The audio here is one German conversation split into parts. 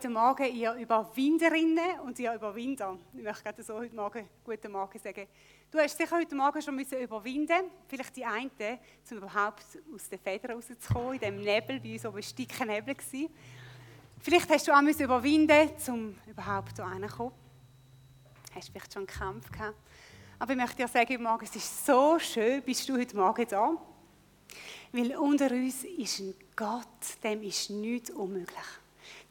guten Morgen, ihr Überwinderinnen und ihr Überwinder. Ich möchte gerade so heute Morgen guten Morgen sagen. Du hast sicher heute Morgen schon müssen überwinden, vielleicht die eine, um überhaupt aus den Federn rauszukommen, in dem Nebel, bei uns ein Stück Nebel. Vielleicht hast du auch müssen überwinden, um überhaupt hier reinzukommen. Hast vielleicht schon einen Kampf gehabt. Aber ich möchte dir sagen, heute Morgen, es ist so schön, bist du heute Morgen da. Weil unter uns ist ein Gott, dem ist nichts unmöglich.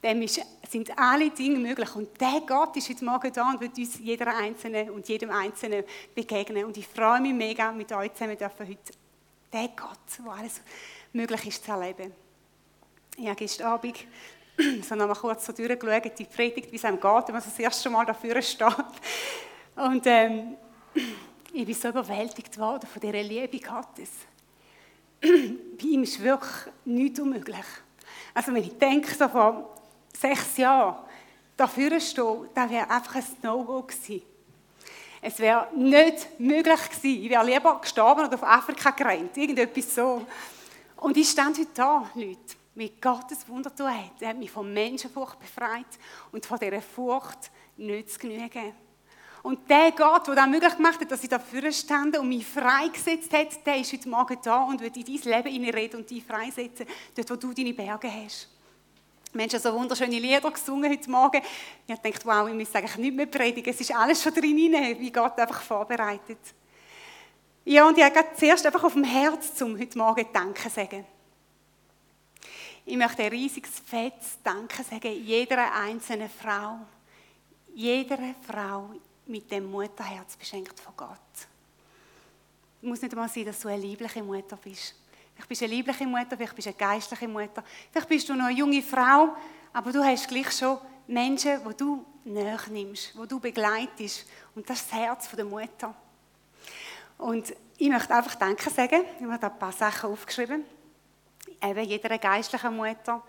Dem ist, sind alle Dinge möglich. Und der Gott ist heute Morgen da und wird uns jeder Einzelne und jedem Einzelnen begegnen. Und ich freue mich mega, mit euch zusammen dürfen heute den Gott, wo alles möglich ist, zu erleben. Ich habe gestern Abend so noch mal kurz so durchgeschaut, die Predigt, wie es einem geht, wenn man das erste Mal dafür steht. Und ähm, ich bin so überwältigt worden von dieser Liebe Gottes. Bei ihm ist wirklich nichts unmöglich. Also wenn ich denke, vor sechs Jahren dafür stehen, das wäre einfach ein No-Go gewesen. Es wäre nicht möglich gewesen. Ich wäre lieber gestorben oder auf Afrika gerannt. Irgendetwas so. Und ich stand heute da, Leute, wie Gottes Wunder tun hat. Er hat mich von Menschenfurcht befreit und von dieser Furcht nicht zu genügen. Und der Gott, der das möglich gemacht hat, dass ich dafür stande und mich freigesetzt hat, der ist heute Morgen da und wird in dein Leben reden und dich freisetzen, dort wo du deine Berge hast. Menschen haben so wunderschöne Lieder gesungen heute Morgen. Ich gedacht, wow, ich muss eigentlich nicht mehr predigen. Es ist alles schon drin, wie Gott einfach vorbereitet. Ja, und ich habe zuerst einfach auf dem Herz, zum heute Morgen Danke sagen. Ich möchte ein riesiges, fettes Danke sagen jeder einzelnen Frau. Jeder Frau mit dem Mutterherz beschenkt von Gott. Es muss nicht einmal sein, dass du eine liebliche Mutter bist. Vielleicht bist du eine liebliche Mutter, vielleicht bist du eine geistliche Mutter, vielleicht bist du noch eine junge Frau, aber du hast gleich schon Menschen, die du näher nimmst, die du begleitest. Und das ist das Herz der Mutter. Und ich möchte einfach Danke sagen. Ich habe da ein paar Sachen aufgeschrieben. Eben jeder geistlichen Mutter.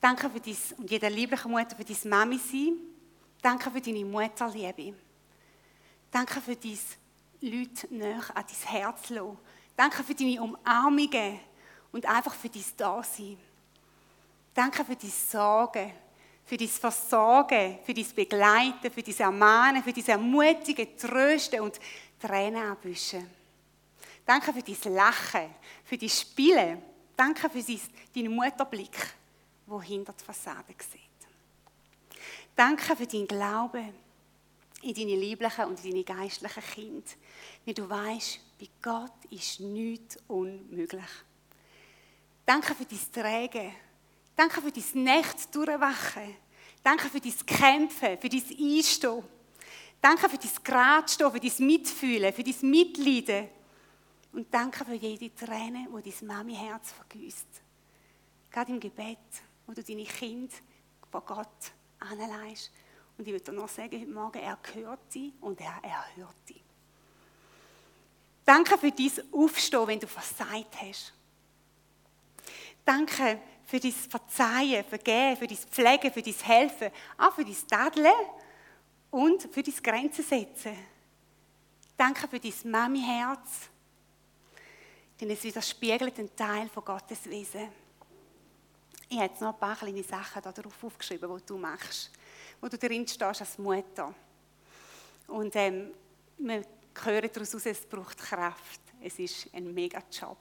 Danke für dies und jeder lieblichen Mutter für dein Mami sein. Danke für deine Mutterliebe. Danke für dein Leute näher an dein Herz lassen. Danke für deine Umarmungen und einfach für dein Dasein. Danke für deine Sorgen, für dein Versorgen, für dein Begleiten, für dein Ermahnen, für dein Ermutigen, Trösten und Tränen abwischen. Danke für dein Lachen, für dein Spielen. Danke für deinen Mutterblick, der hinter die Fassade sieht. Danke für deinen Glauben in deine lieblichen und in deine geistlichen Kinder. Wie du weißt, bei Gott ist nichts unmöglich. Danke für dein Trägen. Danke für dein Nacht durchwachen. Danke für dein Kämpfen, für dein Einstehen. Danke für dein Gradstehen, für dein Mitfühlen, für dein Mitleiden. Und danke für jede Träne, die dein Mami-Herz vergüßt. Gerade im Gebet, wo du deine Kinder vor Gott anleihst und ich würde noch sagen, heute Morgen, er hört sie und er erhört sie. Danke für dein Aufstehen, wenn du versagt hast. Danke für dein Verzeihen, Vergehen, für dein Pflegen, für dein Helfen, auch für dein Tadeln und für dein Grenzen setzen. Danke für dein Mami-Herz, denn es widerspiegelt einen Teil von Gottes Wesen. Ich habe jetzt noch ein paar kleine Sachen darauf aufgeschrieben, die du machst wo du drin stehst als Mutter. Und ähm, wir hören daraus, es braucht Kraft. Es ist ein mega Job.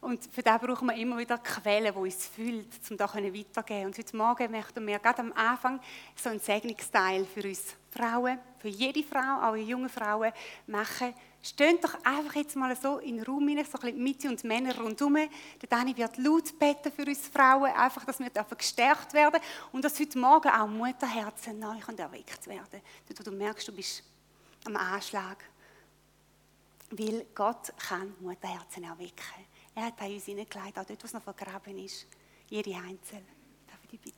Und für das brauchen wir immer wieder Quellen, die uns füllt, um da weiterzugeben. Und heute Morgen möchten wir gerade am Anfang so einen Segnungsteil für uns Frauen, für jede Frau, auch junge Frauen, machen. Steht doch einfach jetzt mal so in den Raum hinein, so ein bisschen Mitte und Männer rundherum. Der Dani wird laut beten für uns Frauen, einfach, dass wir gestärkt werden und dass heute Morgen auch Mutterherzen neu erweckt werden Dort, wo du merkst, du bist am Anschlag. Weil Gott kann Mutterherzen erwecken. Er hat bei uns hineingelegt, auch dort, wo es noch vergraben ist. Jede Einzel. Darf ich dich bitten?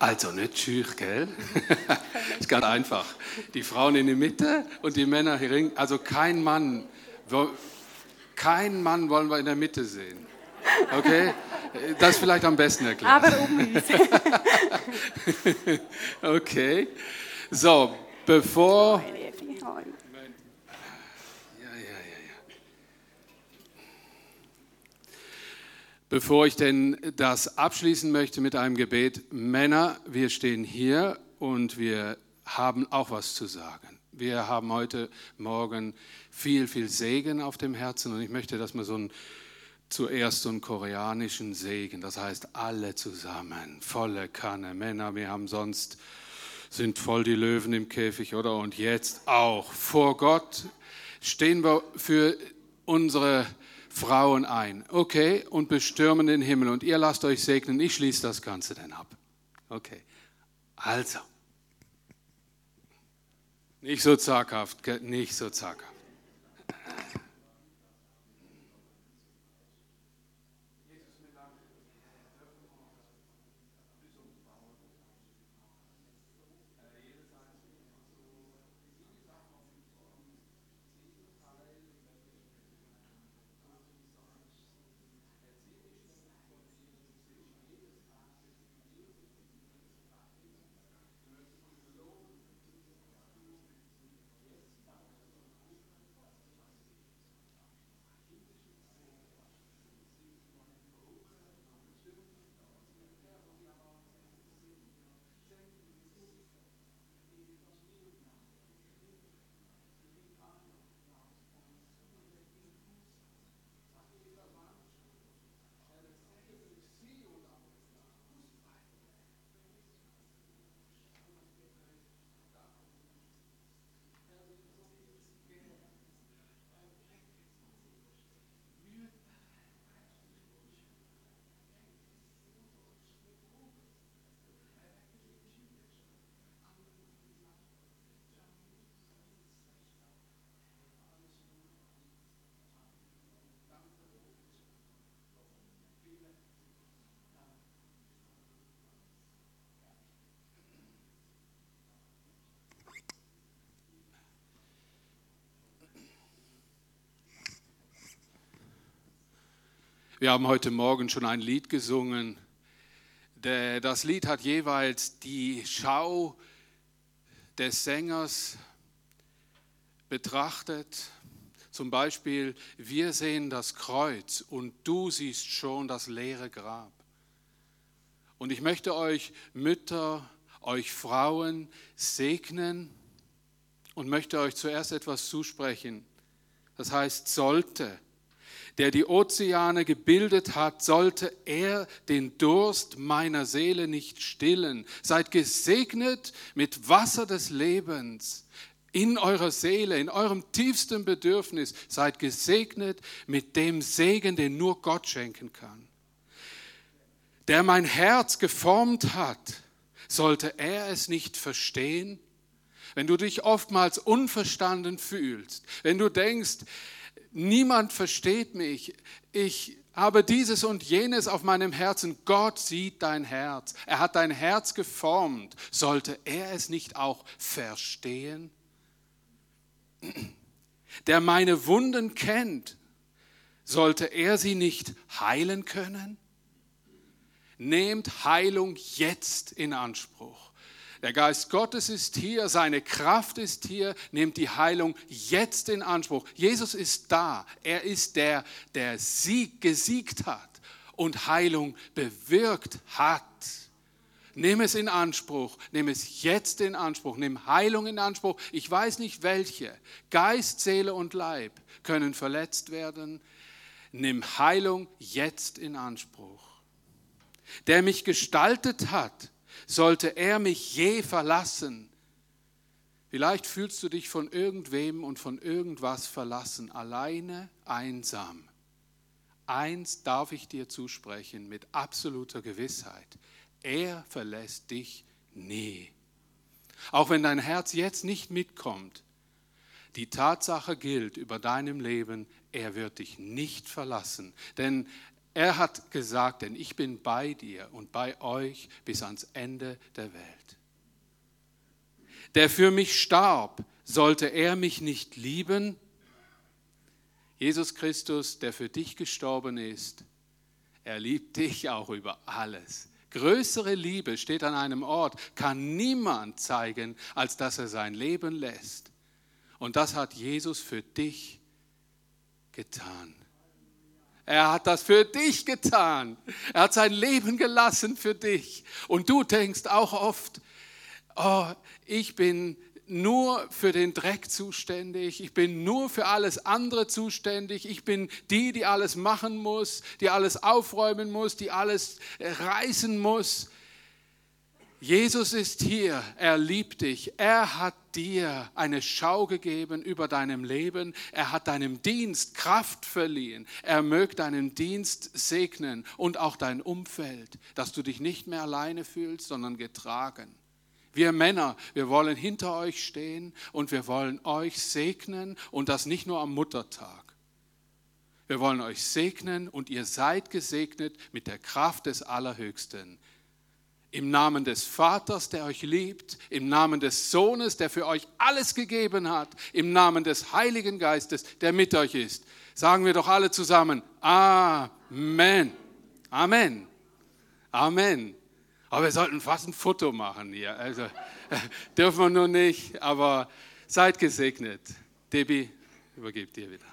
Also nicht schüch, gell? ist ganz einfach. Die Frauen in der Mitte und die Männer hier ring. Also kein Mann, kein Mann wollen wir in der Mitte sehen. Okay? Das vielleicht am besten erklärt. Aber um uns. okay. So, bevor. Bevor ich denn das abschließen möchte mit einem Gebet, Männer, wir stehen hier und wir haben auch was zu sagen. Wir haben heute Morgen viel, viel Segen auf dem Herzen und ich möchte, dass wir so einen, zuerst so einen koreanischen Segen, das heißt alle zusammen, volle Kanne. Männer, wir haben sonst, sind voll die Löwen im Käfig, oder? Und jetzt auch vor Gott stehen wir für unsere Frauen ein. Okay, und bestürmen den Himmel. Und ihr lasst euch segnen. Ich schließe das Ganze dann ab. Okay. Also. Nicht so zaghaft, nicht so zaghaft. Wir haben heute Morgen schon ein Lied gesungen. Das Lied hat jeweils die Schau des Sängers betrachtet. Zum Beispiel, wir sehen das Kreuz und du siehst schon das leere Grab. Und ich möchte euch Mütter, euch Frauen segnen und möchte euch zuerst etwas zusprechen. Das heißt, sollte der die Ozeane gebildet hat, sollte er den Durst meiner Seele nicht stillen. Seid gesegnet mit Wasser des Lebens in eurer Seele, in eurem tiefsten Bedürfnis. Seid gesegnet mit dem Segen, den nur Gott schenken kann. Der mein Herz geformt hat, sollte er es nicht verstehen? Wenn du dich oftmals unverstanden fühlst, wenn du denkst, niemand versteht mich. Ich habe dieses und jenes auf meinem Herzen. Gott sieht dein Herz. Er hat dein Herz geformt. Sollte er es nicht auch verstehen? Der meine Wunden kennt, sollte er sie nicht heilen können? Nehmt Heilung jetzt in Anspruch. Der Geist Gottes ist hier, seine Kraft ist hier, nimmt die Heilung jetzt in Anspruch. Jesus ist da. Er ist der, der Sieg gesiegt hat und Heilung bewirkt hat. Nimm es in Anspruch, nimm es jetzt in Anspruch, nimm Heilung in Anspruch. Ich weiß nicht welche. Geist, Seele und Leib können verletzt werden. Nimm Heilung jetzt in Anspruch. Der mich gestaltet hat, sollte er mich je verlassen. Vielleicht fühlst du dich von irgendwem und von irgendwas verlassen, alleine, einsam. Eins darf ich dir zusprechen mit absoluter Gewissheit. Er verlässt dich nie. Auch wenn dein Herz jetzt nicht mitkommt, die Tatsache gilt über deinem Leben, er wird dich nicht verlassen. Denn er hat gesagt, denn ich bin bei dir und bei euch bis ans Ende der Welt. Der für mich starb, sollte er mich nicht lieben? Jesus Christus, der für dich gestorben ist, er liebt dich auch über alles. Größere Liebe steht an einem Ort, kann niemand zeigen, als dass er sein Leben lässt. Und das hat Jesus für dich getan. Er hat das für dich getan. Er hat sein Leben gelassen für dich. Und du denkst auch oft, oh, ich bin nur für den Dreck zuständig, ich bin nur für alles andere zuständig, ich bin die, die alles machen muss, die alles aufräumen muss, die alles reißen muss. Jesus ist hier, er liebt dich, er hat dir eine Schau gegeben über deinem Leben, er hat deinem Dienst Kraft verliehen, er mögt deinen Dienst segnen und auch dein Umfeld, dass du dich nicht mehr alleine fühlst, sondern getragen. Wir Männer, wir wollen hinter euch stehen und wir wollen euch segnen und das nicht nur am Muttertag. Wir wollen euch segnen und ihr seid gesegnet mit der Kraft des Allerhöchsten. Im Namen des Vaters, der euch liebt, im Namen des Sohnes, der für euch alles gegeben hat, im Namen des Heiligen Geistes, der mit euch ist. Sagen wir doch alle zusammen, Amen. Amen. Amen. Aber wir sollten fast ein Foto machen hier. Also dürfen wir nur nicht, aber seid gesegnet. Debbie, übergebe dir wieder.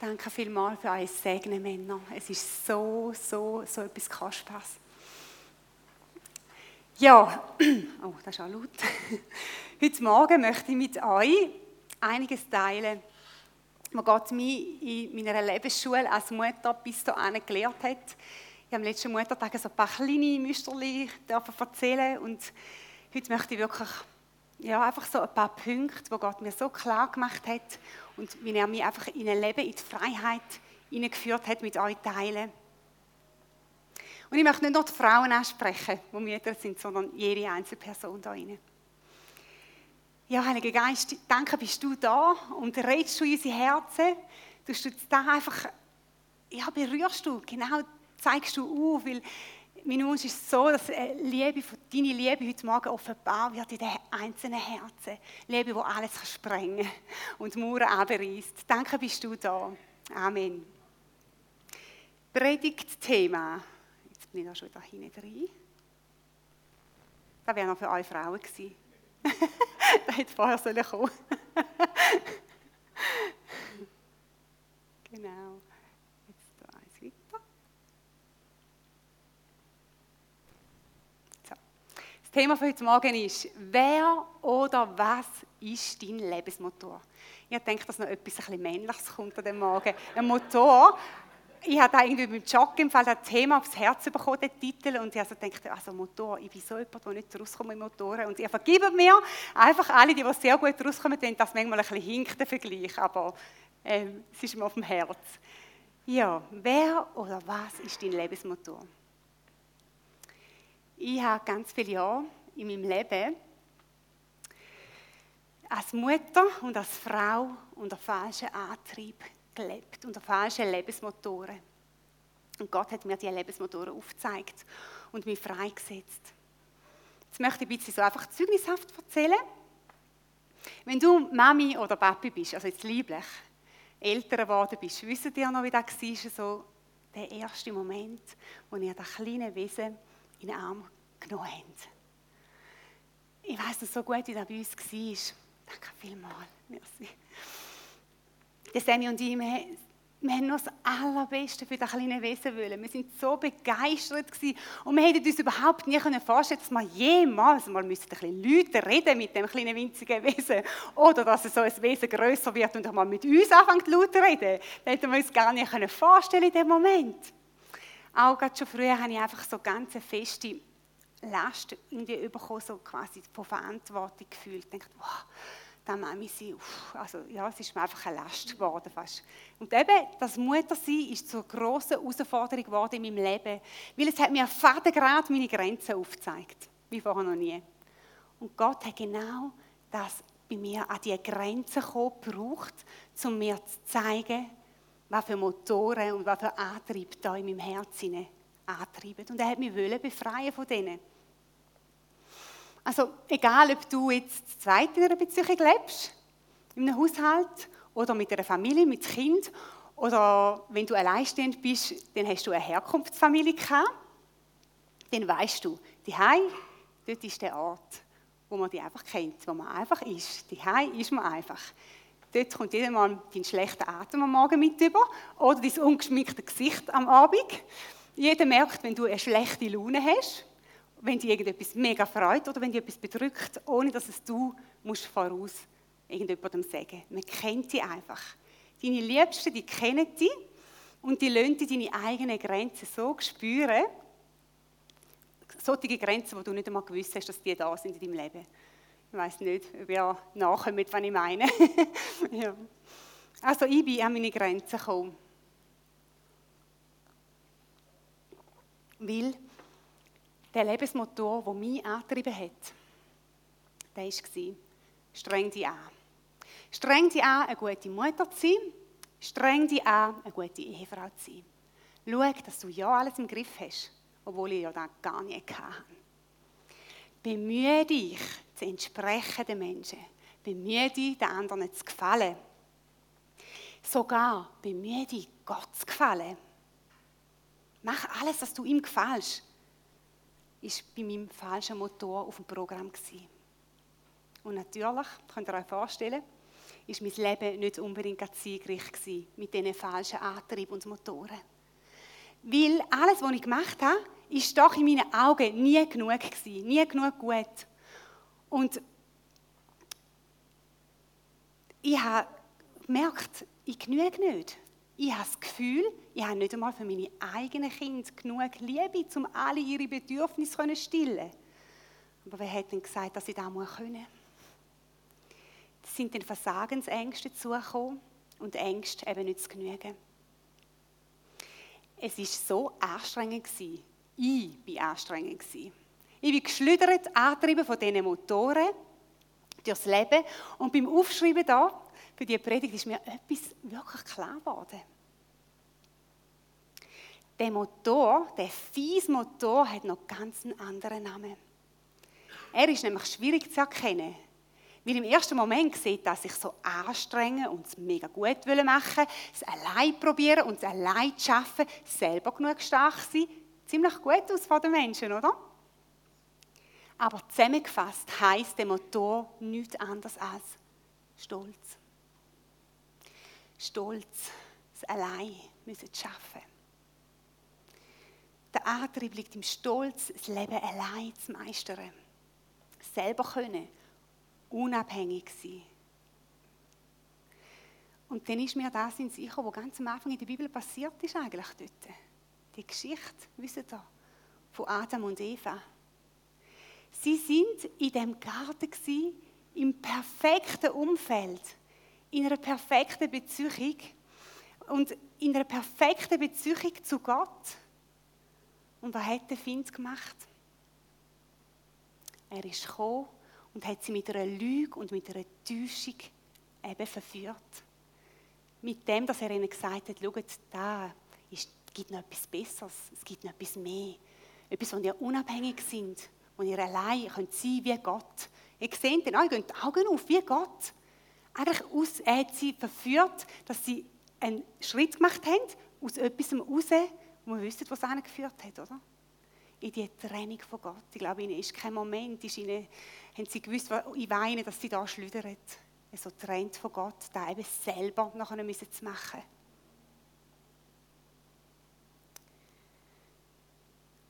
Danke vielmals für euer Segen, Männer. Es ist so, so, so etwas Kostbares. Ja, oh, das ist auch laut. Heute Morgen möchte ich mit euch einiges teilen, was Gott mir in meiner Lebensschule als Mutter bis dahin gelehrt hat. Ich habe am letzten Muttertag so ein paar kleine Müsterli erzählen und heute möchte ich wirklich ja, einfach so ein paar Punkte, die Gott mir so klar gemacht hat und wie er mich einfach in ein Leben, in die Freiheit hineingeführt hat, mit euch teilen. Und ich möchte nicht nur die Frauen ansprechen, die Mütter sind, sondern jede einzelne Person da rein. Ja, Heiliger Geist, danke, bist du da und redest du in unsere Herzen. Du du da einfach, ja, berührst du, genau zeigst du auf, weil mein Wunsch ist so, dass Liebe, deine Liebe heute Morgen offenbar wird in den einzelnen Herzen. Liebe, die alles sprengen kann und Mauern abreißt. Danke, bist du da. Amen. Predigtthema. Jetzt bin ich da schon wieder hinten drin. Das wäre noch für euch Frauen gewesen. das hätte vorher sollen kommen. genau. Das Thema für heute Morgen ist, wer oder was ist dein Lebensmotor? Ich denke, dass noch etwas ein Männliches kommt an dem Morgen. Ein Motor. Ich habe irgendwie beim Joggen im Fall das Thema aufs Herz bekommen, den Titel, und ich also dachte, also Motor, ich bin so jemand, der nicht rauskommt mit Motoren. Und ihr vergibt mir einfach alle, die, die sehr gut rauskommen, denn das manchmal ein bisschen hinkt, der Vergleich, aber äh, es ist mir auf dem Herz. Ja, wer oder was ist dein Lebensmotor? Ich habe ganz viele Jahre in meinem Leben als Mutter und als Frau unter falschen Antrieb gelebt, unter falschen Lebensmotoren. Und Gott hat mir diese Lebensmotoren aufgezeigt und mich freigesetzt. Jetzt möchte ich ein bisschen so einfach zeugnishaft erzählen. Wenn du Mami oder Papi bist, also jetzt lieblich, älter geworden bist, wisst ihr noch, wie das war, so der erste Moment, wo ihr das kleine Wesen in den Arm genommen haben. Ich weiß noch so gut, wie das bei uns war. Danke vielmals. Merci. Der Sammy und ich, wir, wir haben noch das Allerbeste für das kleine Wesen wollen. Wir waren so begeistert gewesen. und wir hätten uns überhaupt nie vorstellen dass wir jemals mal ein bisschen Leute reden mit dem kleinen winzigen Wesen oder dass so ein Wesen größer wird und auch mal mit uns anfängt laut zu reden. Das hätten wir uns gar nicht vorstellen in dem Moment. Auch gerade schon früher habe ich einfach so ganz feste Last irgendwie bekommen, so quasi von Verantwortung gefühlt. Ich dachte, wow, da Mami sein, also ja, es ist mir einfach eine Last geworden fast. Und eben, das Muttersein ist zur grossen Herausforderung geworden in meinem Leben, weil es hat mir fadengrad meine Grenzen aufgezeigt, wie vorher noch nie. Und Gott hat genau das bei mir an diese Grenzen gebraucht, um mir zu zeigen, was für Motoren und was für Antrieb da in meinem Herzen antreiben. Und er hat mich befreien von denen. Also egal, ob du jetzt zweit in einer Beziehung lebst, in einem Haushalt, oder mit einer Familie, mit Kind. Oder wenn du alleinstehend bist, dann hast du eine Herkunftsfamilie gehabt. Dann weißt du, die dort ist der Ort, wo man die einfach kennt, wo man einfach ist. Die ist man einfach. Dort kommt jeder mal deinen schlechten Atem am Morgen mit über oder dein ungeschminkte Gesicht am Abend. Jeder merkt, wenn du eine schlechte Laune hast, wenn dich irgendetwas mega freut oder wenn dich etwas bedrückt, ohne dass es du musst voraus irgendjemandem sagen. Man kennt die einfach. Deine Liebsten, die kennen dich und die lassen deine eigenen Grenzen so spüren, solche Grenzen, wo du nicht einmal gewusst hast, dass die da sind in deinem Leben. Ich weiß nicht, ob ihr nachkommt, was ich meine. ja. Also ich bin an meine Grenzen gekommen. Weil der Lebensmotor, der mich angetrieben hat, der war, streng dich an. Streng dich an, eine gute Mutter zu sein. Streng dich an, eine gute Ehefrau zu sein. Schau, dass du ja alles im Griff hast, obwohl ich ja das gar nicht hatte. Bemühe dich, zu entsprechen den Menschen. Bemühe dich, den anderen zu gefallen. Sogar bemühe dich, Gott zu gefallen. Mach alles, dass du ihm gefällst. Ist bei meinem falschen Motor auf dem Programm gewesen. Und natürlich, könnt ihr euch vorstellen, ist mein Leben nicht unbedingt siegreich gewesen mit diesen falschen Antrieben und Motoren. Weil alles, was ich gemacht habe, ist doch in meinen Augen nie genug gewesen, nie genug gut. Und ich habe gemerkt, ich genüge nicht. Ich habe das Gefühl, ich habe nicht einmal für meine eigenen Kinder genug Liebe, um alle ihre Bedürfnisse zu stillen. Aber wer hat denn gesagt, dass ich das können muss? sind dann Versagensängste zugekommen und Ängste eben nicht zu genügen. Es war so anstrengend. Ich war anstrengend. Ich bin geschlüdert, angetrieben von diesen Motoren durchs Leben. Und beim Aufschreiben da, für diese Predigt, ist mir etwas wirklich klar geworden. Der Motor, der fies Motor, hat noch ganz einen anderen Namen. Er ist nämlich schwierig zu erkennen. Weil im ersten Moment sieht, dass sich so anstrengen und es mega gut machen es allein probieren und es allein schaffen, selber genug stark sein, ziemlich gut aus von den Menschen, oder? Aber zusammengefasst heißt der Motor nichts anderes als Stolz. Stolz, es allein müssen schaffen. Der Antrieb liegt im Stolz, das Leben allein zu meistern. Selber können unabhängig sein. Und dann ist mir das in sich, was ganz am Anfang in der Bibel passiert ist eigentlich dort. Die Geschichte, wisst ihr, von Adam und Eva. Sie sind in dem Garten gewesen, im perfekten Umfeld, in einer perfekten Beziehung und in einer perfekten Beziehung zu Gott. Und was hat der Find gemacht? Er ist gekommen und hat sie mit einer Lüge und mit einer Täuschung eben verführt. Mit dem, dass er ihnen gesagt hat, schaut, da ist, gibt noch etwas Besseres, es gibt noch etwas mehr. Etwas, wo ihr unabhängig sind, wo ihr allein könnt sein wie Gott. Ihr seht dann, ihr geht die Augen auf wie Gott. Eigentlich aus, er hat sie verführt, dass sie einen Schritt gemacht haben, aus etwas raus, wo man wüsste, was es geführt hat, oder? in die Trennung von Gott. Ich glaube, ihnen ist kein Moment, ist ihnen, haben sie gewusst, ich weine, dass sie da schlüdern. So trennt von Gott, da eben selber nachher müssen zu machen.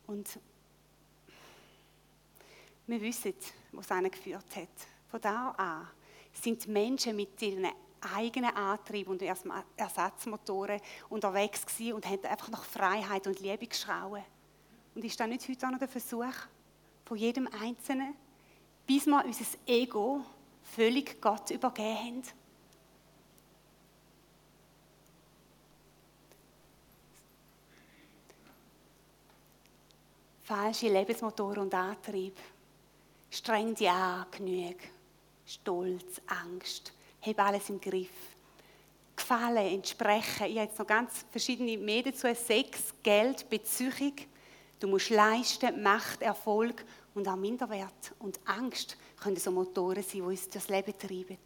Und wir wissen, wo es geführt hat. Von da an sind Menschen mit ihren eigenen Antrieb und Ersatzmotoren unterwegs gewesen und haben einfach nach Freiheit und Liebe geschrauen. Und ist das nicht heute auch noch der Versuch von jedem Einzelnen, bis wir unser Ego völlig Gott übergeben haben? Falsche Lebensmotor und Antrieb. Streng dich an, Genüge, Stolz, Angst. Heb alles im Griff. Gefallen, entsprechen. Ich habe jetzt noch ganz verschiedene Medien dazu. Sex, Geld, Beziehung. Du musst leisten, Macht, Erfolg und auch Minderwert und Angst können so Motoren sein, die uns das Leben treiben.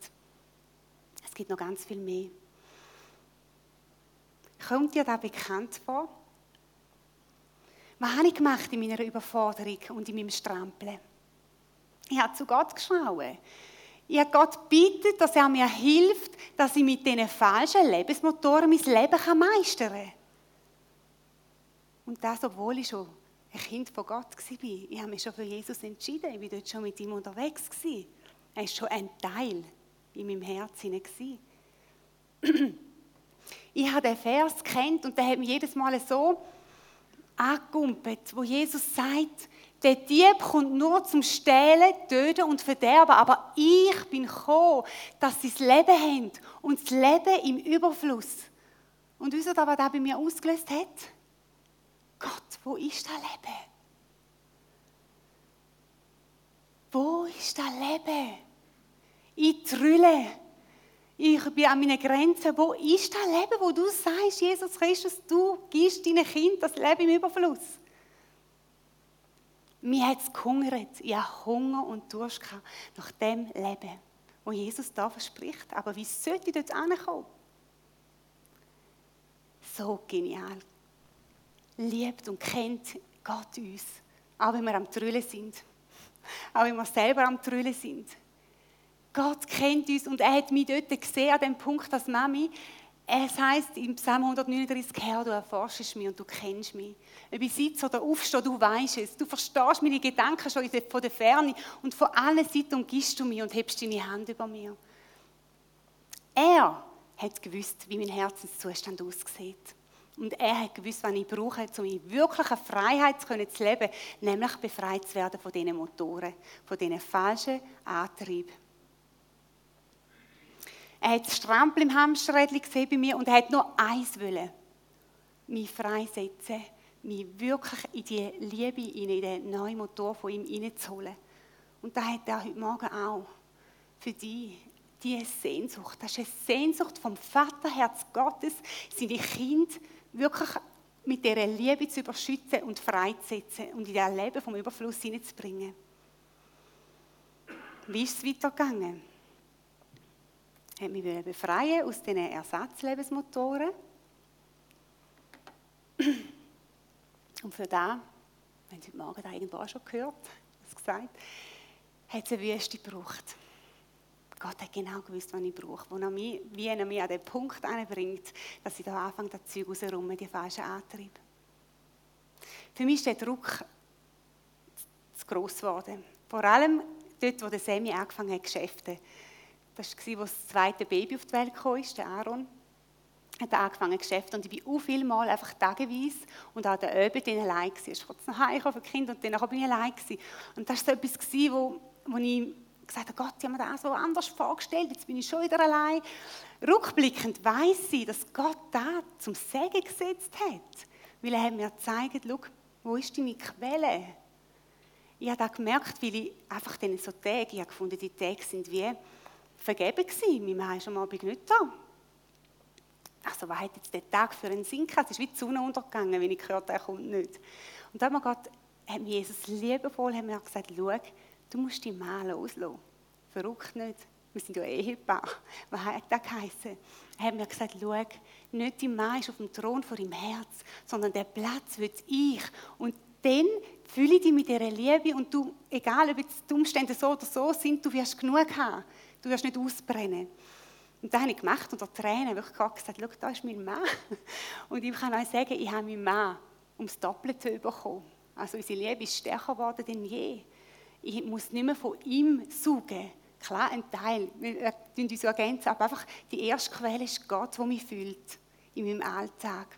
Es gibt noch ganz viel mehr. Kommt dir da bekannt vor? Was habe ich gemacht in meiner Überforderung und in meinem Strampeln? Ich habe zu Gott geschaut. Ich habe Gott bittet, dass er mir hilft, dass ich mit diesen falschen Lebensmotoren mein Leben meistern kann. Und das, obwohl ich schon ein Kind von Gott war. Ich habe mich schon für Jesus entschieden. Ich war dort schon mit ihm unterwegs. Er war schon ein Teil in meinem Herzen. Ich habe den Vers kennt und der hat mich jedes Mal so angegumpelt, wo Jesus sagt, der Dieb kommt nur zum Stehlen, Töten und Verderben, aber ich bin gekommen, dass sie das Leben haben und das Leben im Überfluss. Und wisst ihr, was das bei mir ausgelöst hat? Gott, wo ist das Leben? Wo ist das Leben? Ich trülle. Ich bin an meinen Grenzen. Wo ist das Leben, wo du sagst, Jesus Christus, du gibst deinen Kind das Leben im Überfluss? Mir hat es gehungert. Ich habe Hunger und Durst nach dem Leben, wo Jesus da verspricht. Aber wie sollte ich dort ankommen? So genial liebt und kennt Gott uns. Auch wenn wir am Trüllen sind. Auch wenn wir selber am Trüllen sind. Gott kennt uns und er hat mich dort gesehen, an dem Punkt, dass Mami, es heißt im Psalm 139, Herr, du erforschst mich und du kennst mich. Ob ich sitze oder aufstehe, du weißt es. Du verstehst meine Gedanken schon von der Ferne und von allen Seiten umgibst du mich und hebst deine Hand über mir. Er hat gewusst, wie mein Herzenszustand aussieht. Und er hat gewusst, was ich brauche, um in wirklicher Freiheit zu, leben, nämlich befreit zu werden von diesen Motoren, von diesen falschen Antrieben. Er hat das Strampel im Hamsterrädchen gesehen bei mir und er hat nur eins wollen. Mich freisetzen, mich wirklich in die Liebe, in den neuen Motor von ihm hineinzuholen. Und da hat er heute Morgen auch für dich diese Sehnsucht. Das ist eine Sehnsucht vom Vaterherz Gottes, seine Kinder wirklich mit dieser Liebe zu überschützen und freizusetzen und in das Leben vom Überfluss hineinzubringen. Wie ist es weitergegangen? Hat mich befreien aus diesen Ersatzlebensmotoren. Und für das, wenn Sie heute Morgen da irgendwo auch schon gehört, das gesagt, hat es eine Wüste gebraucht. Gott hat genau gewusst, was ich brauche. Wo er mich, wie er mich an den Punkt bringt, dass ich da anfange, das Zeug rauszuräumen, die falschen Antriebe. Für mich ist der Druck zu gross geworden. Vor allem dort, wo der Semi angefangen hat, Geschäfte. Das war, als das zweite Baby auf die Welt kam, der Aaron. hat angefangen Geschäfte und ich bin auch viel Mal einfach tageweise und auch der Abend allein gewesen. Ich kurz nach Hause für die Kinder und dann bin ich allein gewesen. Und das war so etwas, wo, wo ich gesagt habe, Gott, ich habe mir das so anders vorgestellt, jetzt bin ich schon wieder allein. Rückblickend weiß ich, dass Gott da zum Segen gesetzt hat, weil er hat mir gezeigt, schau, wo ist deine Quelle? Ich habe das gemerkt, weil ich einfach dann so Tage, ich habe gefunden, die Tage sind wie vergeben gewesen. Mein Mann ist am Abend nicht da. Also, was hat jetzt der Tag für einen Sinn gehabt? Es ist wie die Sonne untergegangen, wenn ich gehört habe, er kommt nicht. Und dann hat mir Gott, hat Jesus liebevoll hat mir gesagt, schau, Du musst die Mann loslassen. Verrückt nicht. Wir sind ja Ehepaar. Was hat das geheißen? Er hat mir gesagt, schau, nicht die Mann ist auf dem Thron vor deinem Herz, sondern der Platz wird ich. Und dann fühle ich dich mit dieser Liebe und du, egal ob jetzt die Umstände so oder so sind, du wirst genug haben. Du wirst nicht ausbrennen. Und das habe ich gemacht unter Tränen, wirklich gesagt, schau, da ist mein Mann. Und ich kann euch sagen, ich habe meinen Mann ums Doppelte bekommen. Also unsere Liebe ist stärker geworden denn je. Ich muss nicht mehr von ihm suchen. Klar, ein Teil, wir tun uns ergänzen, aber einfach die erste Quelle ist Gott, der mich fühlt in meinem Alltag.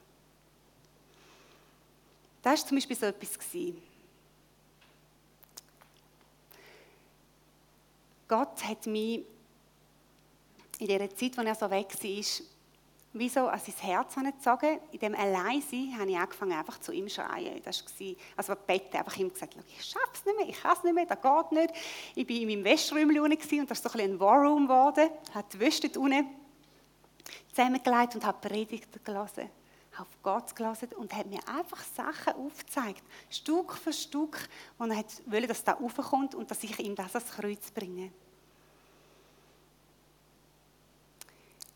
Das war zum Beispiel so etwas. Gott hat mich in dieser Zeit, als er so weg war, wie so an sein Herz gezogen. In dem Alleinsein habe ich angefangen, einfach zu ihm zu schreien. Das war, also Bett, einfach ihm gesagt, ich schaffe es nicht mehr, ich kann es nicht mehr, das geht nicht. Ich war in meinem Wäschräumchen und das ist so ein, ein Warroom geworden. Ich habe die Wäsche unten zusammengelegt und habe Predigt gelesen. auf Gott gelesen und hat mir einfach Sachen aufgezeigt, Stück für Stück, wo er wollte, dass da raufkommt und dass ich ihm das ans Kreuz bringe.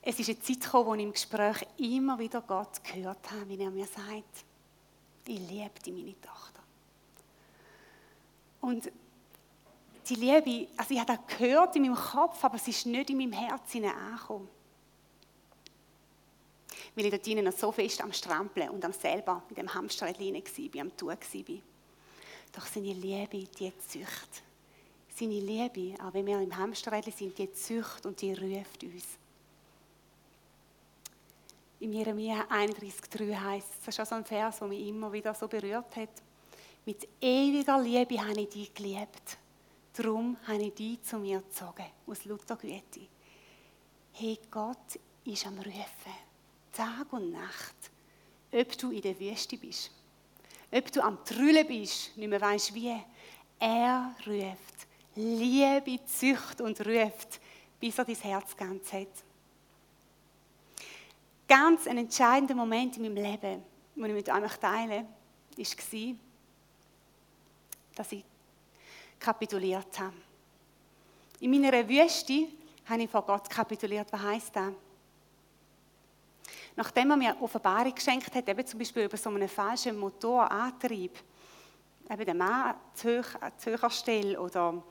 Es ist eine Zeit gekommen, wo ich im Gespräch immer wieder Gott gehört habe, wie er mir sagt, ich liebe dich, meine Tochter. Und die Liebe, also ich habe das gehört in meinem Kopf, aber es ist nicht in meinem Herzen angekommen. Weil ich dort drinnen so fest am Strampeln und am selber mit dem Hamsterrad war, am Tun war. Doch seine Liebe, die zücht. Seine Liebe, auch wenn wir im Hamsterrad sind, die zücht und die ruft uns. In Jeremia 31,3 heißt es, das ist auch so ein Vers, der mich immer wieder so berührt hat. Mit ewiger Liebe habe ich dich geliebt. Darum habe ich dich zu mir gezogen, aus Luther Güte. Hey, Gott ist am Rufen, Tag und Nacht, ob du in der Wüste bist, ob du am Trüllen bist, nicht mehr weißt wie. Er ruft, Liebe zücht und ruft, bis er dein Herz ganz hat ganz ein entscheidender Moment in meinem Leben, den ich mit euch teile, war, dass ich kapituliert habe. In meiner Wüste habe ich vor Gott kapituliert. Was heisst das? Nachdem er mir Offenbarung geschenkt hat, eben zum Beispiel über so einen falschen Motorantrieb, eben den Mann zu, hoher Stelle oder,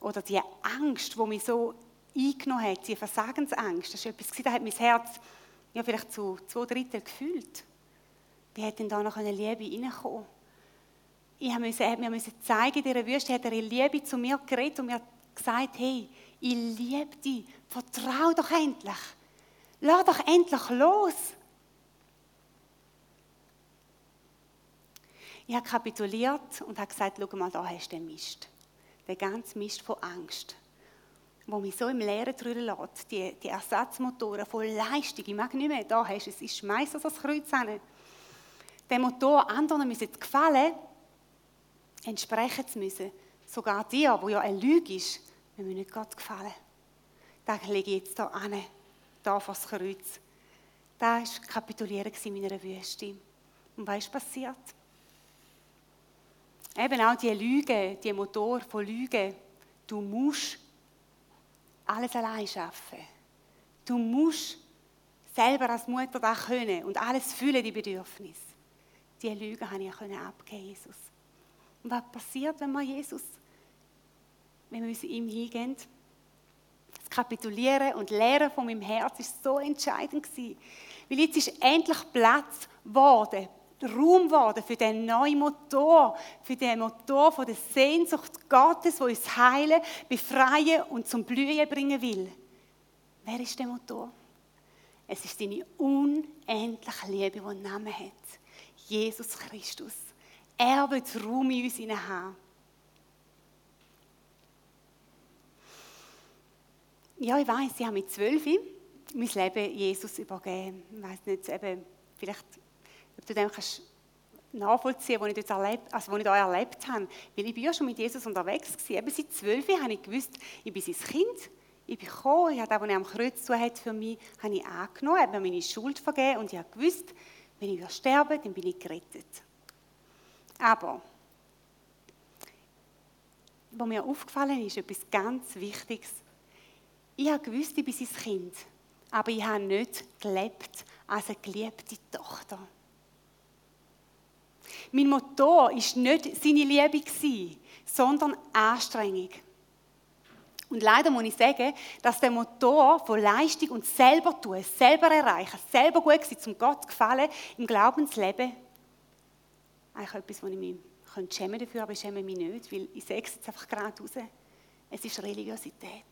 oder die Angst, die mich so eingenommen hat, die Versagensangst, das ist etwas, das hat mein Herz ja, vielleicht zu zwei Drittel gefühlt. Wie hätte denn da noch eine Liebe reinkommen? Ich musste, mir müssen zeigen, dieser Wüste hat er in Liebe zu mir geredet und mir gesagt, hey, ich liebe dich, vertrau doch endlich. Lass doch endlich los. Ich habe kapituliert und habe gesagt, schau mal, da hast du den Mist. Den ganzen Mist von Angst wo mich so im Leeren drüber lässt, die, die Ersatzmotoren voll Leistung, ich mag nicht mehr, da hast du es, ich schmeiße das Kreuz hin. Der Motor anderen müssen gefallen, entsprechen zu müssen. Sogar dir, wo ja eine Lüge ist, wir müssen nicht Gott gefallen. Das lege ich jetzt hier an, da vor das Kreuz. Das war Kapitulieren in meiner Wüste. Und was ist passiert? Eben auch die Lüge, die Motor von Lügen. Du musst alles allein schaffen. Du musst selber als Mutter das können und alles fühlen, die Bedürfnisse. Diese Lüge habe ich abgeben, Jesus. Und was passiert, wenn wir Jesus, wenn wir uns ihm hingehen? Das Kapitulieren und Lehren von meinem Herz ist so entscheidend gewesen. Weil jetzt ist endlich Platz geworden, Raum geworden für den neuen Motor, für den Motor von der Sehnsucht Gottes, wo uns heilen, befreien und zum Blühen bringen will. Wer ist der Motor? Es ist deine unendliche Liebe, die einen Namen hat. Jesus Christus. Er wird Raum in uns haben. Ja, ich weiß, ich habe mit zwölf mein Leben Jesus übergeben. Ich weiß nicht, eben, vielleicht du dem kannst nachvollziehen, was ich dort erlebt, also was ich da erlebt habe. Weil ich bin ja schon mit Jesus unterwegs war. Eben seit zwölf habe ich gewusst, ich bin sein Kind. Ich bin gekommen, ich habe das, was er am Kreuz zu hat für mich, habe ich angenommen, habe mir meine Schuld vergeben und ich habe gewusst, wenn ich sterbe, dann bin ich gerettet. Aber, was mir aufgefallen ist, etwas ganz Wichtiges. Ich habe gewusst, ich bin sein Kind, aber ich habe nicht gelebt als eine geliebte Tochter. Mein Motor war nicht seine Liebe, sondern Anstrengung. Und leider muss ich sagen, dass der Motor von Leistung und selber tun, selber erreichen, selber gut sein, zum Gott gefallen, im Glaubensleben, eigentlich etwas, wo ich mich schämen dafür, aber ich schäme mich nicht, weil ich sage es jetzt einfach gerade raus. Es ist Religiosität.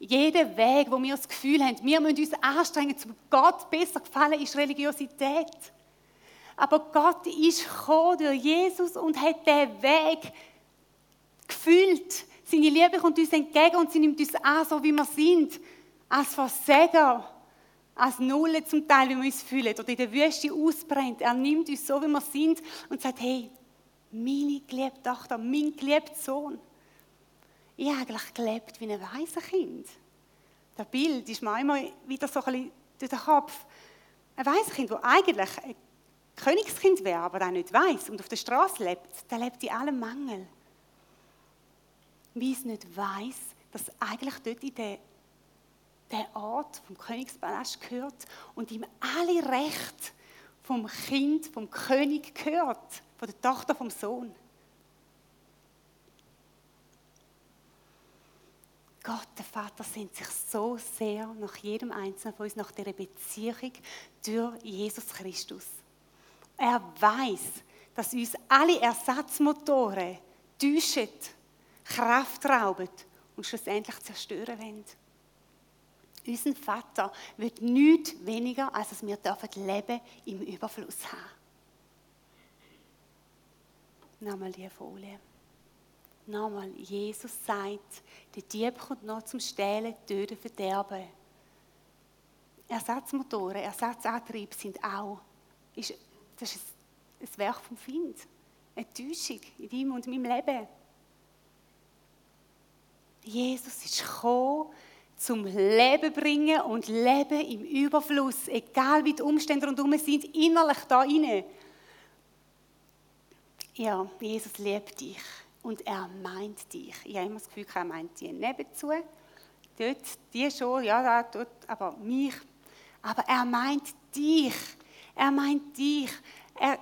Jeder Weg, wo wir das Gefühl haben, wir müssen uns anstrengen, zum Gott besser gefallen, ist Religiosität. Aber Gott ist gekommen durch Jesus und hat den Weg gefühlt. Seine Liebe kommt uns entgegen und sie nimmt uns an, so wie wir sind. Als Versager, als Nulle zum Teil, wie wir uns fühlen oder in der Wüste ausbrennt. Er nimmt uns so, wie wir sind und sagt, hey, meine geliebte Tochter, mein geliebter Sohn. Ich habe eigentlich gelebt wie ein weißes Kind. Das Bild ist mir immer wieder so ein bisschen durch den Kopf. Ein weißes Kind, das eigentlich Königskind wäre, aber das nicht weiß und auf der Straße lebt, der lebt in allem Mangel. Wie es nicht weiß, dass eigentlich dort in der der Ort vom Königspalast gehört und ihm alle Rechte vom Kind, vom König gehört, von der Tochter vom Sohn. Gott, der Vater, sehnt sich so sehr nach jedem Einzelnen von uns, nach dieser Beziehung durch Jesus Christus. Er weiß, dass uns alle Ersatzmotoren täuschen, Kraft rauben und schlussendlich zerstören wollen. Unser Vater wird nichts weniger, als dass wir dürfen Leben im Überfluss haben. Nochmal die Folie. Nochmal, Jesus sagt, der Dieb kommt noch zum Stehlen, Töten, Verderben. Ersatzmotoren, Ersatzantrieb sind auch, ist, das ist ein Werk vom Find. Eine Täuschung in deinem und meinem Leben. Jesus ist gekommen, zum Leben bringen und Leben im Überfluss, egal wie die Umstände rundherum sind, innerlich da inne. Ja, Jesus liebt dich und er meint dich. Ich habe immer das Gefühl, er meint die nebenzu. Dort, die schon, ja, dort, aber mich. Aber er meint dich. Er meint dich. Er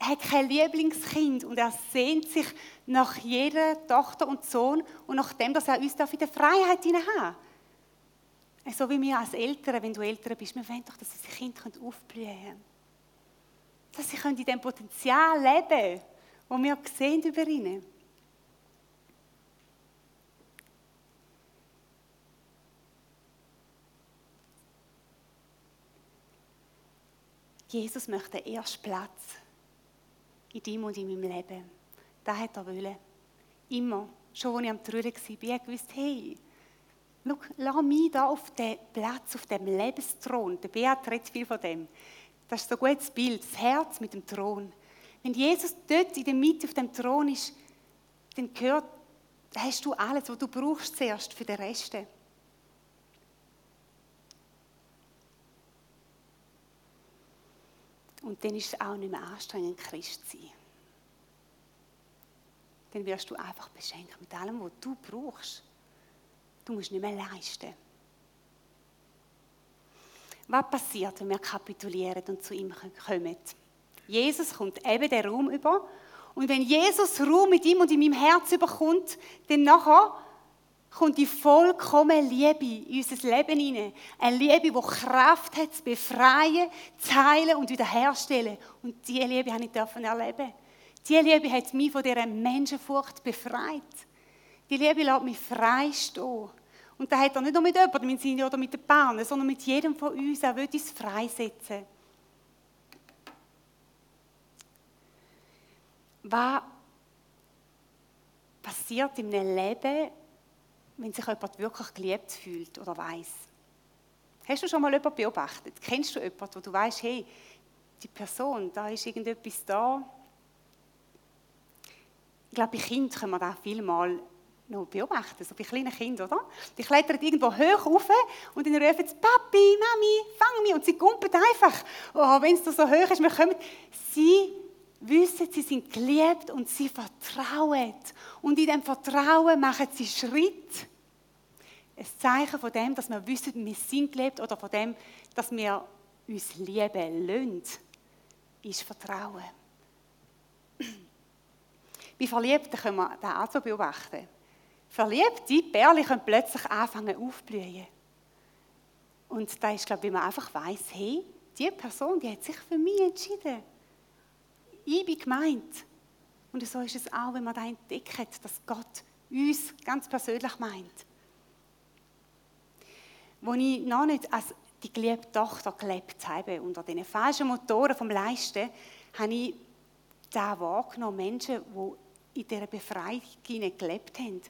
hat kein Lieblingskind und er sehnt sich nach jeder Tochter und Sohn und nach dem, dass er uns in der Freiheit hinein So wie wir als Eltern, wenn du Eltern bist, wir wollen doch, dass unsere Kinder aufblühen können. Dass sie in dem Potenzial leben können, das wir sehen über ihnen. Jesus möchte den ersten Platz in deinem und in meinem Leben. Das hat er wollen. Immer. Schon als ich am Trüllen war, ich wusste, hey, schau, lass mich da auf den Platz, auf dem Lebensthron. Der Beat redet viel von dem. Das ist so ein gutes Bild, das Herz mit dem Thron. Wenn Jesus dort in der Mitte auf dem Thron ist, dann gehört, hast du alles, was du brauchst zuerst für den Rest. Und dann ist es auch nicht mehr anstrengend, Christ zu sein. Dann wirst du einfach beschenkt mit allem, was du brauchst. Du musst nicht mehr leisten. Was passiert, wenn wir kapitulieren und zu ihm kommen? Jesus kommt eben den Raum über. Und wenn Jesus Raum mit ihm und in meinem Herz überkommt, dann nachher kommt die vollkommene Liebe in unser Leben hinein. Eine Liebe, die Kraft hat, zu befreien, zu heilen und wiederherstellen. Und diese Liebe habe ich erleben. Diese Liebe hat mich von dieser Menschenfurcht befreit. Die Liebe lässt mich frei stehen. Und das hat er nicht nur mit jemandem in Sinne oder mit den Bahnen, sondern mit jedem von uns. Er will uns freisetzen. Was passiert in einem Leben, wenn sich jemand wirklich geliebt fühlt oder weiß. Hast du schon mal jemanden beobachtet? Kennst du jemanden, wo du weißt, hey, die Person, da ist irgendetwas da? Ich glaube, bei Kindern können wir das viel mal noch beobachten, so bei kleinen Kindern, oder? Die klettern irgendwo hoch rauf und dann rufen sie, Papi, Mami, fang mich. Und sie kumpeln einfach. Oh, wenn es so hoch ist, wir kommen. Sie wissen, sie sind geliebt und sie vertrauen. Und in dem Vertrauen machen sie Schritt. Ein Zeichen von dem, dass wir wissen, wir sind geliebt oder von dem, dass wir uns lieben lassen, ist Vertrauen. Bei Verliebten können wir das auch so beobachten. Verliebte Perle können plötzlich anfangen aufblühen. Und da ist, glaube ich, wenn man einfach weiß, hey, die Person, die hat sich für mich entschieden ich bin gemeint. Und so ist es auch, wenn man da entdeckt, dass Gott uns ganz persönlich meint. Als ich noch nicht als die geliebte Tochter gelebt habe, unter den falschen Motoren vom Leisten, habe ich da wahrgenommen, Menschen, die in dieser Befreiung gelebt haben.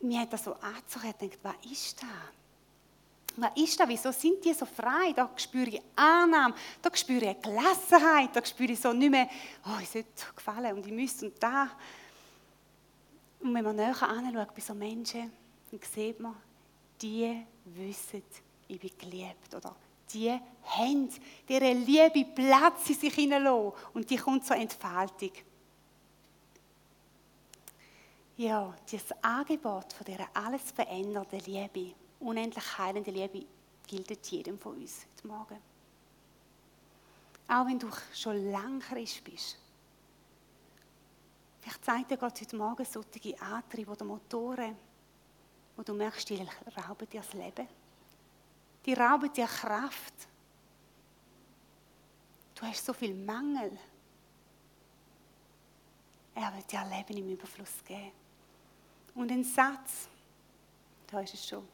Mir hat das so angezogen, dachte, was ist das? Was ist das? Wieso sind die so frei? Da spüre ich Annahme, da spüre ich Gelassenheit, da spüre ich so nicht mehr, oh, ich sollte gefallen und ich müsste und da. Und wenn man näher anschaut bei so Menschen, dann sieht man, die wissen, ich bin geliebt. Oder die haben ihre Liebe Platz in sich hinein und die kommt zur Entfaltung. Ja, dieses Angebot von dieser alles verändernden Liebe unendlich heilende Liebe gilt jedem von uns heute Morgen. Auch wenn du schon lange Christ bist. Vielleicht zeigt dir Gott heute Morgen solche Antriebe oder Motoren, wo du merkst, die rauben dir das Leben. Die rauben dir Kraft. Du hast so viel Mangel. Er wird dir Leben im Überfluss geben. Und ein Satz, da ist es schon,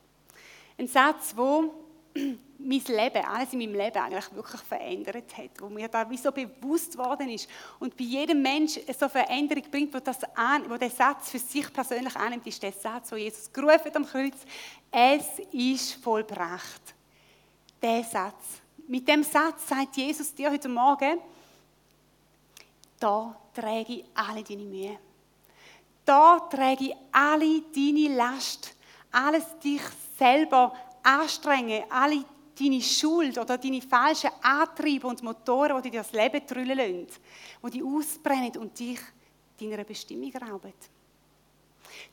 ein Satz, wo mein Leben, alles in meinem Leben eigentlich wirklich verändert hat, wo mir da wie so bewusst worden ist und bei jedem Mensch so Veränderung bringt, wo, das an, wo der Satz für sich persönlich annimmt, ist der Satz, wo Jesus gerufen am Kreuz, es ist vollbracht. Der Satz. Mit dem Satz sagt Jesus dir heute Morgen, da träge ich alle deine Mühe. Da träge ich alle deine Last, alles dich selber anstrengen, alle deine Schuld oder deine falschen Antriebe und Motoren, die dir das Leben trüllen lassen, die dich ausbrennen und dich deiner Bestimmung rauben.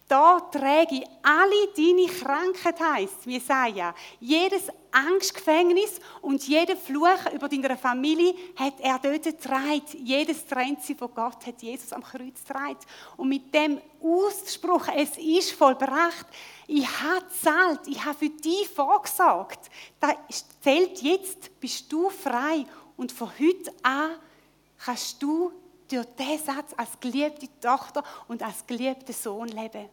Da träge ich alle deine Krankheit, heisst wie Jesaja. Jedes Angstgefängnis und jeder Fluch über deine Familie hat er dort getragen. Jedes Trenzi von Gott hat Jesus am Kreuz getragen. Und mit dem Ausspruch, es ist vollbracht, ich habe zahlt, ich habe für dich vorgesorgt. Das zählt jetzt, bist du frei. Und von heute an kannst du durch diesen Satz als geliebte Tochter und als geliebter Sohn leben.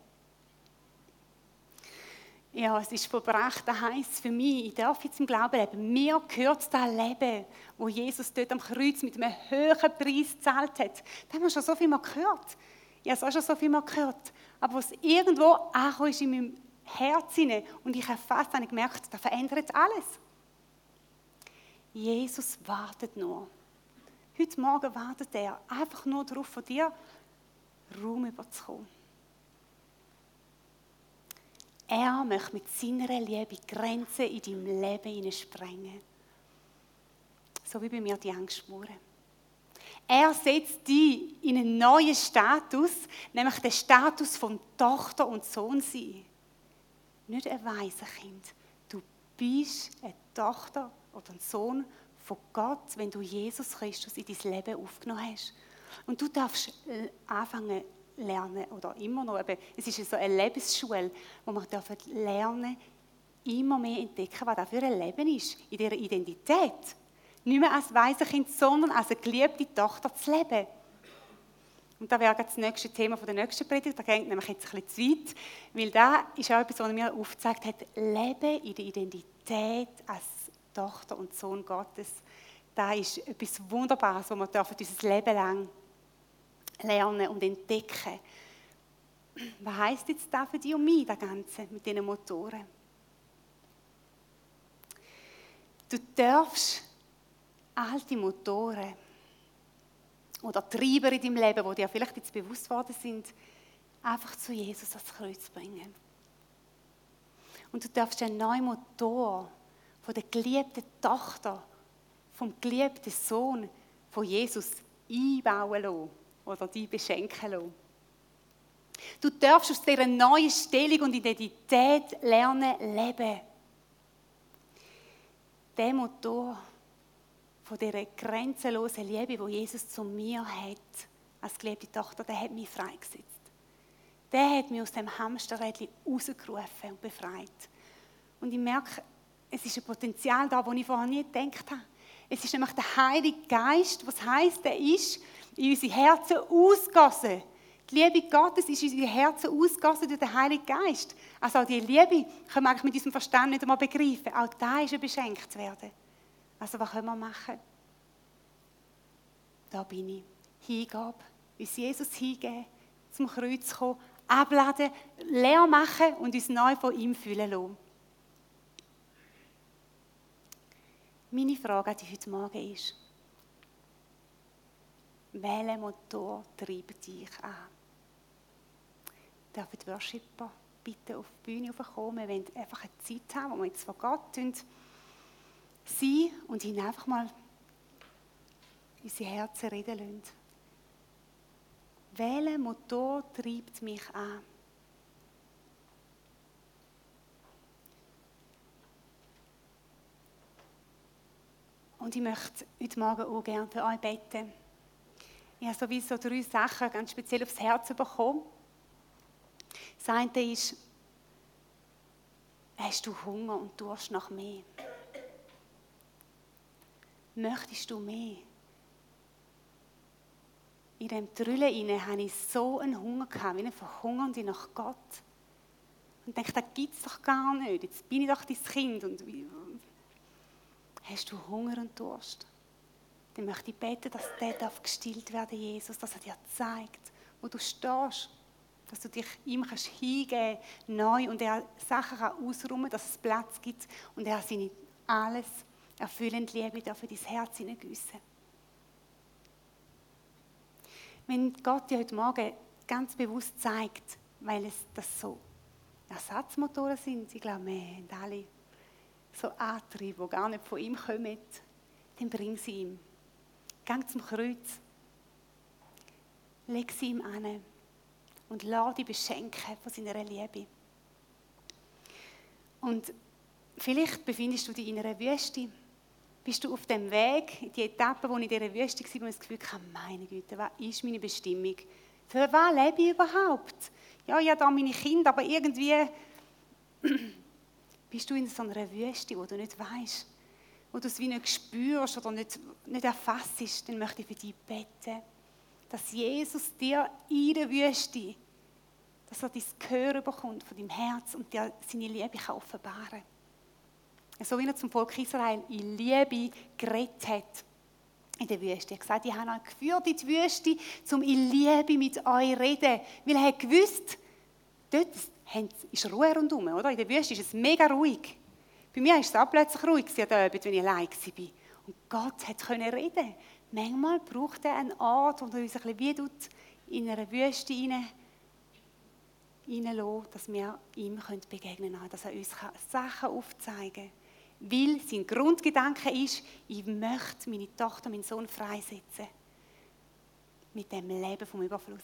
Ja, es ist vollbracht. Das heisst für mich, ich darf jetzt im Glauben leben. Mir gehört das Leben, wo Jesus dort am Kreuz mit einem höheren Preis gezahlt hat. Da haben wir schon so viel mal gehört. Ich habe es auch schon so viel mal gehört. Aber was irgendwo angekommen ist in meinem Herz hinein und ich habe fast habe gemerkt, da verändert alles. Jesus wartet nur. Heute Morgen wartet er einfach nur darauf, von dir Raum überzukommen. Er möchte mit seiner Liebe Grenzen in deinem Leben sprengen. So wie bei mir die Angstschmuren. Er setzt dich in einen neuen Status, nämlich den Status von Tochter und Sohn sein. Nicht ein Waisenkind. Du bist eine Tochter oder ein Sohn von Gott, wenn du Jesus Christus in dein Leben aufgenommen hast. Und du darfst äh, anfangen lernen, oder immer noch, eben, es ist so eine Lebensschule, wo man lernen immer mehr entdecken, was das für ein Leben ist, in dieser Identität. Nicht mehr als Waisenkind, sondern als eine geliebte Tochter zu leben. Und da wäre das nächste Thema von der nächsten Predigt, da geht nämlich jetzt ein bisschen zu weit, weil da ist auch etwas, was mir aufgezeigt hat, Leben in der Identität als Tochter und Sohn Gottes, da ist etwas Wunderbares, was wir dürfen unser Leben lang lernen und entdecken. Was heißt jetzt da für dich und mich, das Ganze mit diesen Motoren? Du darfst alte Motoren oder Treiber in deinem Leben, die dir vielleicht jetzt bewusst worden sind, einfach zu Jesus ans Kreuz bringen. Und du darfst einen neuen Motor von der geliebten Tochter, vom geliebten Sohn von Jesus einbauen lassen oder dich beschenken lassen. Du darfst aus dieser neuen Stellung und Identität lernen leben. Der Motor von dieser grenzenlosen Liebe, die Jesus zu mir hat, als geliebte Tochter, der hat mich freigesetzt. Der hat mich aus dem Hamsterrädchen rausgerufen und befreit. Und ich merke, es ist ein Potenzial da, das ich vorher nie gedacht habe. Es ist nämlich der Heilige Geist, was heißt, der ist in unsere Herzen ausgossen. Die Liebe Gottes ist in unsere Herzen ausgossen durch den Heiligen Geist. Also auch die Liebe können wir eigentlich mit unserem Verstand nicht einmal begreifen. Auch da ist er beschenkt zu werden. Also was können wir machen? Da bin ich. Hingabe. Uns Jesus hingeben, zum Kreuz kommen, abladen, leer machen und uns neu von ihm fühlen lassen. Meine Frage an dich heute Morgen ist, welcher Motor treibt dich an? Darf die Worshipper bitte auf die Bühne kommen? Wir wollen einfach eine Zeit haben, wo wir jetzt vor Gott sein und ihn einfach mal unsere Herzen reden lassen. Welcher Motor treibt mich an? Und ich möchte heute Morgen auch gerne für euch beten. Ich habe sowieso drei Sachen ganz speziell aufs Herz bekommen. Das eine ist, hast du Hunger und Durst nach mehr? Möchtest du mehr? In dem Trüllen hatte ich so einen Hunger, gehabt, wie eine Verhungernde nach Gott. Und ich dachte, das gibt es doch gar nicht. Jetzt bin ich doch dein Kind. Und hast du Hunger und Durst? Dann möchte ich beten, dass der darf gestillt werden, Jesus, dass er dir zeigt, wo du stehst. Dass du dich ihm kannst hingeben neu und er Sachen kann ausräumen dass es Platz gibt und er seine alles erfüllend Liebe für dein Herz hineingüssen. Wenn Gott dir heute Morgen ganz bewusst zeigt, weil es das so Ersatzmotoren sind, ich glaube, wir haben alle so Antriebe, die gar nicht von ihm kommen, dann bring sie ihm. Gang zum Kreuz, leg sie ihm an und lass dich beschenken von seiner Liebe. Und vielleicht befindest du dich in einer Wüste bist du auf dem Weg, die Etappe, wo ich in dieser Wüste war, wo ich das Gefühl hatte, meine Güte, was ist meine Bestimmung? Für was lebe ich überhaupt? Ja, ich habe da meine Kinder, aber irgendwie bist du in so einer Wüste, wo du nicht weißt, wo du es wie nicht spürst oder nicht, nicht erfasst, dann möchte ich für dich beten, dass Jesus dir in der Wüste, dass er dein Gehör bekommt von deinem Herz und dir seine Liebe kann offenbaren kann so wie er zum Volk Israel in Liebe geredet hat in der Wüste. Er hat gesagt, ich habe euch geführt in die Wüste, um in Liebe mit euch zu reden. Weil er hat gewusst, dort ist Ruhe rundherum, oder? In der Wüste ist es mega ruhig. Bei mir ist es auch plötzlich ruhig Abend, wenn ich allein war. Und Gott konnte reden. Manchmal braucht er einen Ort, wo er uns ein bisschen wie in einer Wüste hinein dass wir ihm begegnen können, dass er uns Sachen aufzeigen kann weil sein Grundgedanke ist, ich möchte meine Tochter, meinen Sohn freisetzen. Mit dem Leben vom Überfluss.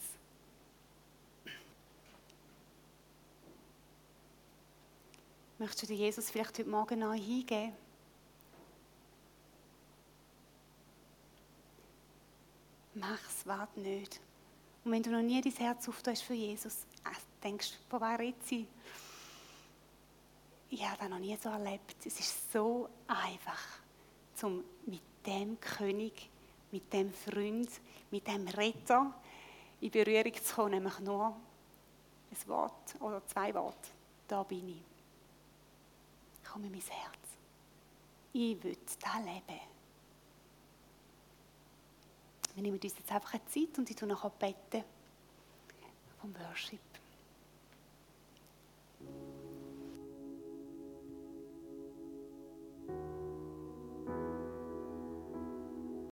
Möchtest du dir Jesus vielleicht heute Morgen neu hingeben? Mach's, warte nicht. Und wenn du noch nie dein Herz auftust für Jesus, äh, denkst, von wer redet sie? ich habe das noch nie so erlebt. Es ist so einfach, zum mit dem König, mit dem Freund, mit dem Retter in Berührung zu kommen, nämlich nur ein Wort oder zwei Worte. Da bin ich. Komm in mein Herz. Ich will da leben. Wir nehmen uns jetzt einfach eine Zeit und ich tue nachher beten vom Worship.